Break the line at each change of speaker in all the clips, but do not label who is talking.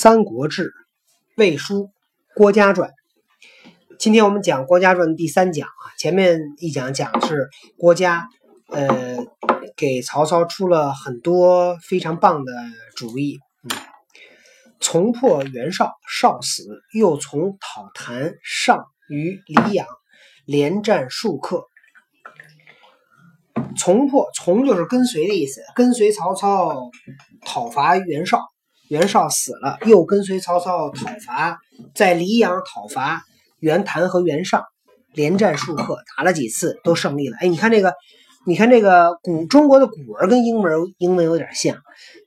三国志》魏书郭嘉传。今天我们讲郭嘉传第三讲啊，前面一讲讲的是郭嘉，呃，给曹操出了很多非常棒的主意。嗯，从破袁绍，绍死，又从讨谭上于黎阳，连战数克。从破从就是跟随的意思，跟随曹操讨伐袁绍。袁绍死了，又跟随曹操讨伐，在黎阳讨伐袁谭和袁尚，连战数克，打了几次都胜利了。哎，你看这个，你看这个古中国的古文跟英文英文有点像，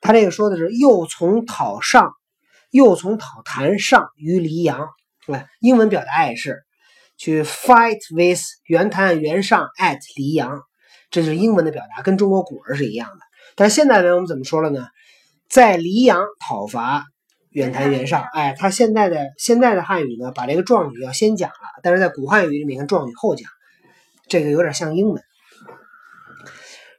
他这个说的是又从讨上，又从讨谭上于黎阳。对，英文表达也是去 fight with 袁谭袁尚 at 黎阳，这是英文的表达，跟中国古文是一样的。但现代文我们怎么说了呢？在黎阳讨伐远谭袁绍，哎，他现在的现在的汉语呢，把这个状语要先讲了，但是在古汉语里面看状语后讲，这个有点像英文。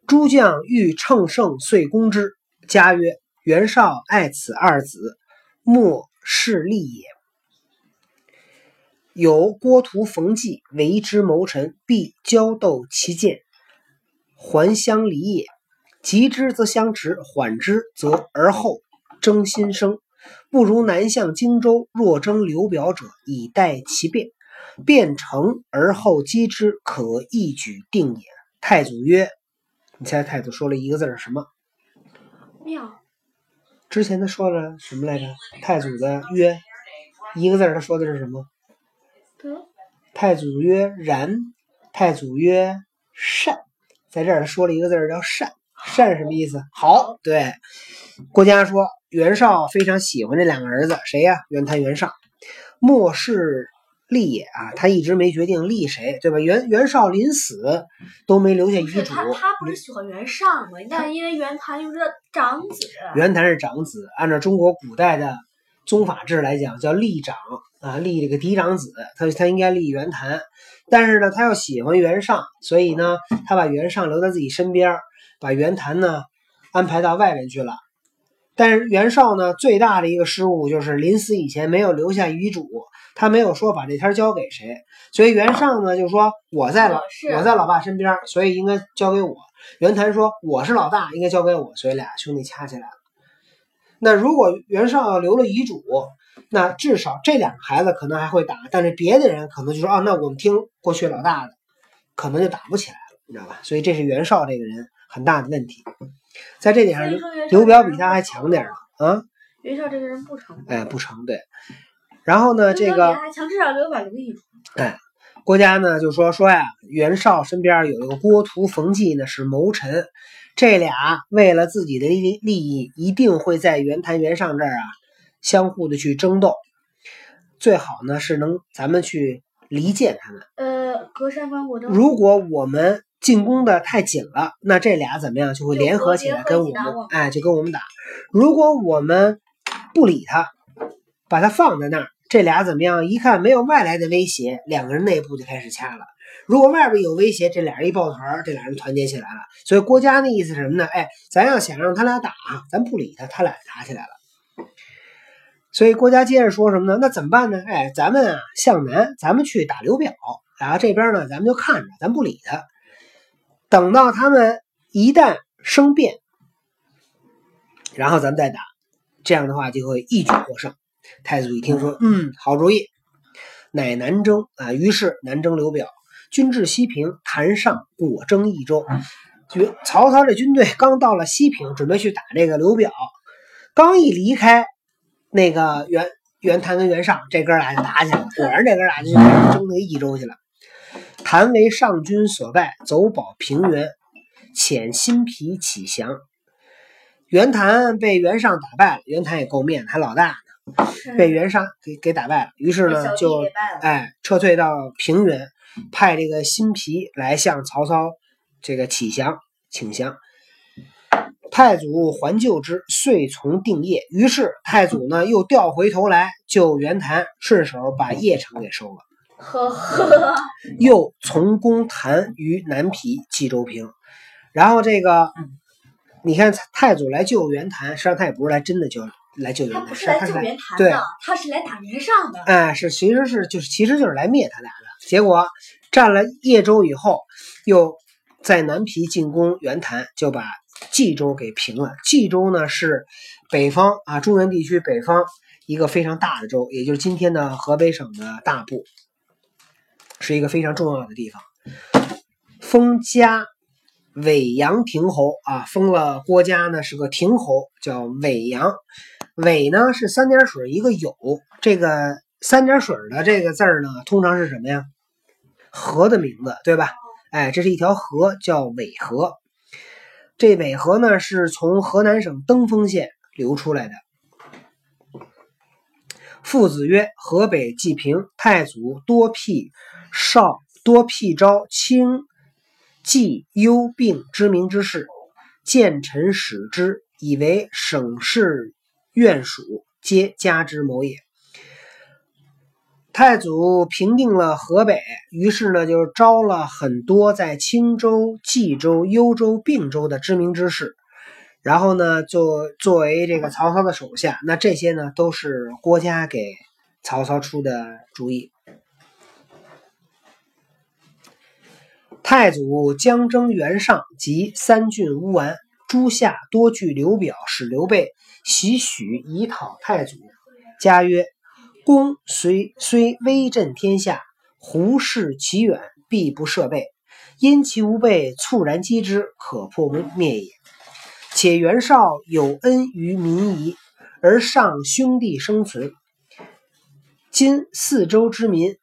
诸将欲乘胜遂攻之，家曰：“袁绍爱此二子，莫势利也。有郭图、冯骥为之谋臣，必交斗其剑，还乡离也。”急之则相持，缓之则而后争新生。不如南向荆州，若争刘表者，以待其变。变成而后击之，可一举定也。太祖曰：“你猜太祖说了一个字是什么？”
妙。
之前他说了什么来着？太祖的曰，一个字他说的是什么？
得。
太祖曰：“然。”太祖曰：“善。”在这儿他说了一个字叫“善”。善什么意思？好，对。郭嘉说袁绍非常喜欢这两个儿子，谁呀？袁谭、袁尚。莫是立也啊，他一直没决定立谁，对吧？袁袁绍临死都没留下遗嘱。
他他不是喜欢袁尚吗？但因为袁谭又是长子。
袁谭是长子，按照中国古代的宗法制来讲，叫立长啊，立这个嫡长子，他他应该立袁谭。但是呢，他又喜欢袁尚，所以呢，他把袁尚留在自己身边。把袁谭呢安排到外面去了，但是袁绍呢最大的一个失误就是临死以前没有留下遗嘱，他没有说把这天交给谁，所以袁尚呢就说我在老我在老爸身边，所以应该交给我。袁谭说我是老大，应该交给我，所以俩兄弟掐起来了。那如果袁绍要留了遗嘱，那至少这两个孩子可能还会打，但是别的人可能就说啊，那我们听过去老大的，可能就打不起来了，你知道吧？所以这是袁绍这个人。很大的问题，在这点上，刘表比他还强点儿
啊。袁绍这个人不成，
哎，不成对。然后呢，这个
还强，至少刘表留个遗嘱。
哎，郭嘉呢就说说呀，袁绍身边有一个郭图、冯骥呢是谋臣，这俩为了自己的利利益，一定会在袁谭、袁尚这儿啊相互的去争斗。最好呢是能咱们去离间他们。
呃，隔山观火。
如果我们。进攻的太紧了，那这俩怎么样就会联合起来跟我们，哎，就跟我们打。如果我们不理他，把他放在那儿，这俩怎么样？一看没有外来的威胁，两个人内部就开始掐了。如果外边有威胁，这俩人一抱团，这俩人团结起来了。所以郭嘉那意思是什么呢？哎，咱要想让他俩打，咱不理他，他俩打起来了。所以郭嘉接着说什么呢？那怎么办呢？哎，咱们啊向南，咱们去打刘表，然后这边呢，咱们就看着，咱不理他。等到他们一旦生变，然后咱们再打，这样的话就会一举获胜。太祖一听说，嗯，好主意，乃南征啊。于是南征刘表，军至西平，谭上果征益州。就曹操这军队刚到了西平，准备去打这个刘表，刚一离开那个袁袁谭跟袁尚，这哥俩就打起来了。果然，这哥俩就争那益州去了。谭为上军所败，走保平原，遣新皮起降。袁谭被袁尚打败了，袁谭也够面子，还老大呢，被袁尚给给打败了。于是呢，就哎撤退到平原，派这个新皮来向曹操这个起降请降。太祖还旧之，遂从定业。于是太祖呢又调回头来救袁谭，顺手把邺城给收了。
呵呵，
又从攻谭于南皮冀州平，然后这个你看太祖来救袁谭，实际上他也不是来真的救来救袁谭，
他不是来救袁谭的，他是来打袁尚的。
哎，是其实是就是其实就是来灭他俩的。结果占了叶州以后，又在南皮进攻袁谭，就把冀州给平了。冀州呢是北方啊中原地区北方一个非常大的州，也就是今天的河北省的大部，是一个非常重要的地方。封嘉尾阳亭侯啊，封了郭嘉呢是个亭侯，叫尾阳。尾呢是三点水一个有，这个三点水的这个字儿呢，通常是什么呀？河的名字，对吧？哎，这是一条河，叫尾河。这尾河呢，是从河南省登封县流出来的。父子曰：河北济平太祖多辟少多辟招清冀幽并知名之事，见臣使之，以为省事院属，皆加之谋也。太祖平定了河北，于是呢，就招了很多在青州、冀州、幽州、并州的知名之士，然后呢，作作为这个曹操的手下。那这些呢，都是郭嘉给曹操出的主意。太祖将征袁尚及三郡乌丸，诸夏多据刘表，使刘备袭许以讨太祖。家曰。公虽虽威震天下，胡视其远，必不设备。因其无备，猝然击之，可破灭也。且袁绍有恩于民夷，而上兄弟生存。今四周之民，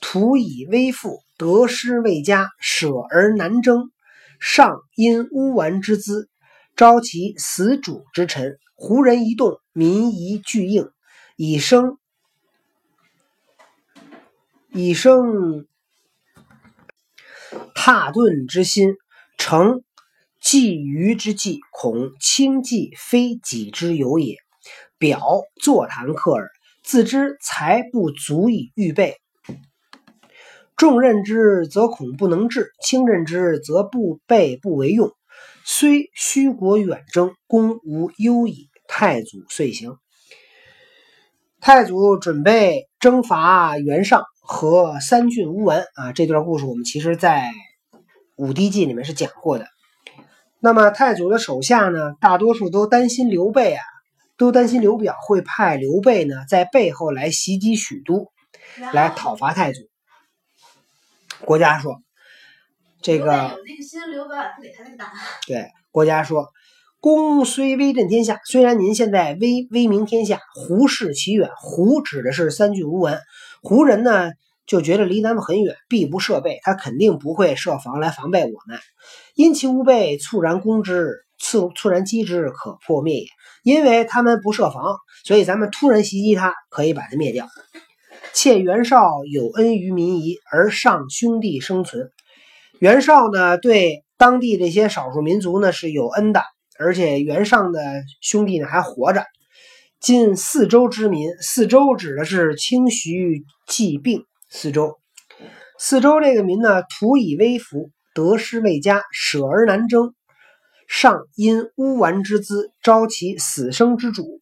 徒以威富，得失未佳，舍而难争。上因乌丸之资，招其死主之臣。胡人一动，民夷俱应，以生。以生踏顿之心，成觊觎之计，恐轻计非己之有也。表坐谈客耳，自知才不足以预备。重任之，则恐不能治；轻任之，则不备不为用。虽虚国远征，功无忧矣。太祖遂行。太祖准备征伐袁尚。和三郡乌丸啊，这段故事我们其实在《武帝纪》里面是讲过的。那么太祖的手下呢，大多数都担心刘备啊，都担心刘表会派刘备呢在背后来袭击许都，来讨伐太祖。国家说，这个对国家说，公虽威震天下，虽然您现在威威名天下，胡视其远，胡指的是三郡乌丸。胡人呢就觉得离咱们很远，必不设备，他肯定不会设防来防备我们。因其无备，猝然攻之，猝猝然击之，可破灭也。因为他们不设防，所以咱们突然袭击他，可以把他灭掉。窃袁绍有恩于民夷，而上兄弟生存。袁绍呢，对当地这些少数民族呢是有恩的，而且袁尚的兄弟呢还活着。今四州之民，四州指的是清徐冀并四州。四州这个民呢，土以威服，得失未佳，舍而难争。上因乌丸之资，招其死生之主。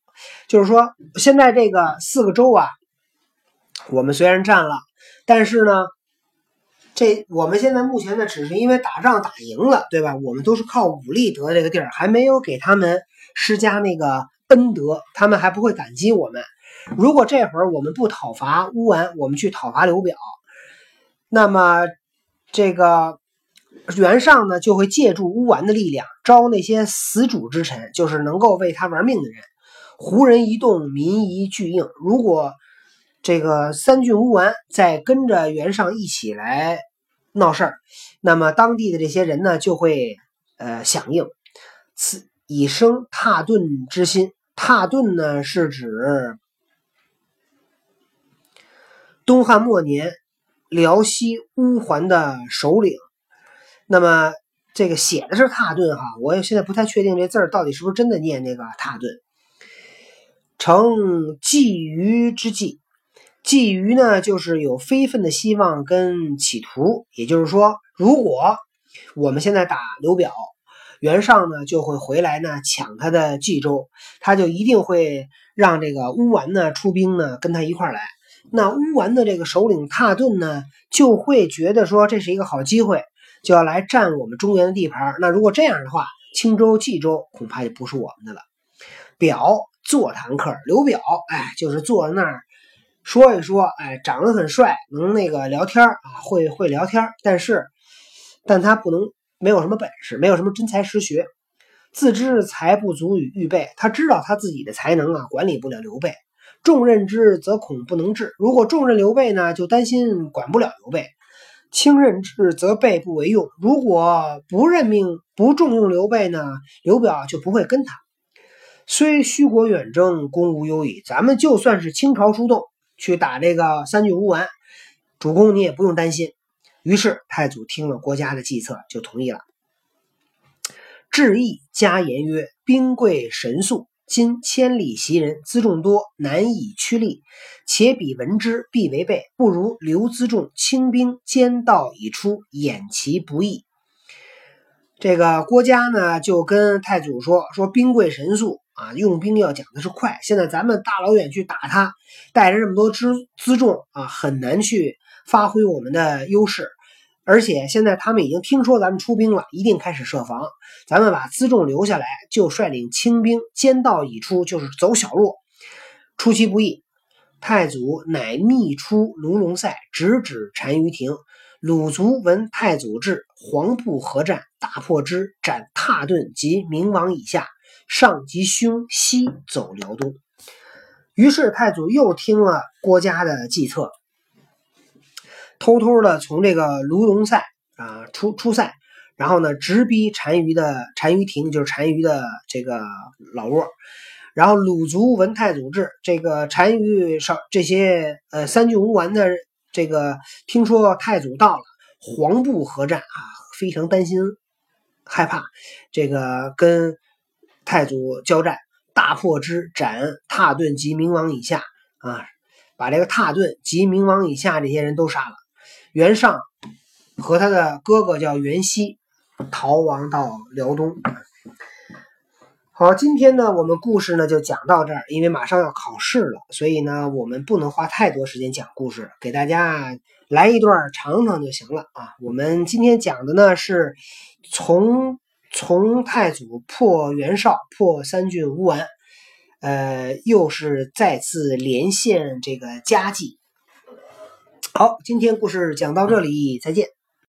就是说，现在这个四个州啊，我们虽然占了，但是呢，这我们现在目前呢，只是因为打仗打赢了，对吧？我们都是靠武力得这个地儿，还没有给他们施加那个。恩德，他们还不会感激我们。如果这会儿我们不讨伐乌丸，我们去讨伐刘表，那么这个袁尚呢就会借助乌丸的力量，招那些死主之臣，就是能够为他玩命的人。胡人一动，民夷俱应。如果这个三郡乌丸再跟着袁尚一起来闹事儿，那么当地的这些人呢就会呃响应，此以生踏顿之心。踏顿呢，是指东汉末年辽西乌桓的首领。那么这个写的是踏顿哈，我现在不太确定这字儿到底是不是真的念这个踏顿。成觊觎之计，觊觎呢，就是有非分的希望跟企图。也就是说，如果我们现在打刘表，袁尚呢就会回来呢抢他的冀州，他就一定会让这个乌丸呢出兵呢跟他一块来。那乌丸的这个首领蹋顿呢就会觉得说这是一个好机会，就要来占我们中原的地盘。那如果这样的话，青州、冀州恐怕就不是我们的了。表座谈客，刘表，哎，就是坐在那儿说一说，哎，长得很帅，能那个聊天啊，会会聊天，但是，但他不能没有什么本事，没有什么真才实学，自知才不足以预备。他知道他自己的才能啊，管理不了刘备。重任之则恐不能治，如果重任刘备呢，就担心管不了刘备；轻任之则备不为用。如果不任命、不重用刘备呢，刘表就不会跟他。虽虚国远征，攻无忧矣。咱们就算是倾巢出动去打这个三郡乌丸，主公你也不用担心。于是太祖听了郭嘉的计策，就同意了。致意加言曰：“兵贵神速，今千里袭人，辎重多，难以驱力。且彼闻之，必为备。不如留辎重，轻兵兼道已出，掩其不意。”这个郭嘉呢，就跟太祖说：“说兵贵神速。”啊，用兵要讲的是快。现在咱们大老远去打他，带着这么多辎辎重啊，很难去发挥我们的优势。而且现在他们已经听说咱们出兵了，一定开始设防。咱们把辎重留下来，就率领轻兵，兼道已出，就是走小路，出其不意。太祖乃密出卢龙塞，直指单于庭。鲁卒闻太祖至，黄布合战，大破之，斩蹋顿及明王以下。上及胸，西走辽东。于是太祖又听了郭嘉的计策，偷偷的从这个卢龙塞啊出出塞，然后呢直逼单于的单于庭，就是单于的这个老窝。然后鲁族闻太祖至，这个单于少这些呃三郡乌丸的这个听说太祖到了，黄布合战啊，非常担心害怕这个跟。太祖交战，大破之，斩蹋顿及明王以下啊，把这个蹋顿及明王以下这些人都杀了。袁尚和他的哥哥叫袁熙，逃亡到辽东。好，今天呢，我们故事呢就讲到这儿，因为马上要考试了，所以呢，我们不能花太多时间讲故事，给大家来一段尝尝就行了啊。我们今天讲的呢是从。从太祖破袁绍，破三郡乌丸，呃，又是再次连线这个佳绩。好，今天故事讲到这里，再见。